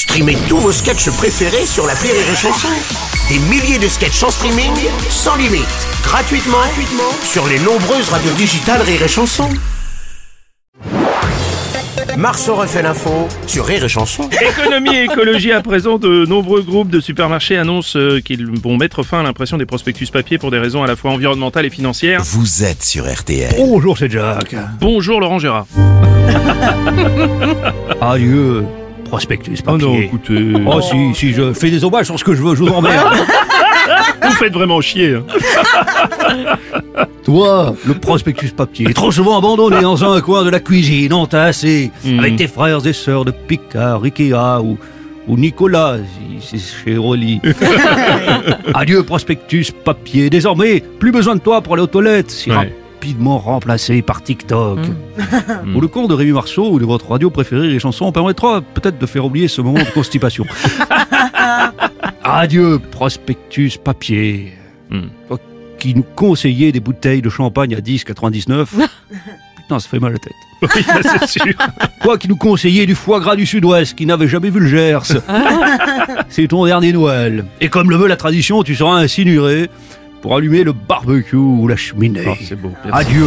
Streamez tous vos sketchs préférés sur la Rire et Chanson. Des milliers de sketchs en streaming, sans limite, gratuitement, gratuitement sur les nombreuses radios digitales Rire et Chanson. Marceau refait l'info sur Rire et Chanson. Économie et écologie à présent, de nombreux groupes de supermarchés annoncent euh, qu'ils vont mettre fin à l'impression des prospectus papier pour des raisons à la fois environnementales et financières. Vous êtes sur RTL. Bonjour, c'est Jack. Bonjour Laurent Gérard. Adieu, prospectus Oh papier. non, écoutez. Oh si, si, je fais des hommages sur ce que je veux, je vous emmerde. Vous faites vraiment chier. hein. Toi, le prospectus papier, trop souvent abandonné dans un coin de la cuisine, entassé, avec tes frères et sœurs de Picard, Ikea ou, ou Nicolas, si c'est chez Rolly. Adieu, prospectus papier. Désormais, plus besoin de toi pour aller aux toilettes, si Ouais. Rapidement remplacé par TikTok. Ou le cours de Rémi Marceau ou de votre radio préférée, les chansons, permettra peut-être de faire oublier ce moment de constipation. Adieu, prospectus papier. Hmm. Toi qui nous conseillais des bouteilles de champagne à 10,99. Putain, ça fait mal à la tête. Oui, c'est sûr. Toi qui nous conseillais du foie gras du sud-ouest, qui n'avait jamais vu le Gers. C'est ton dernier Noël. Et comme le veut la tradition, tu seras incinéré pour allumer le barbecue ou la cheminée. Oh, c'est beau. Adieu,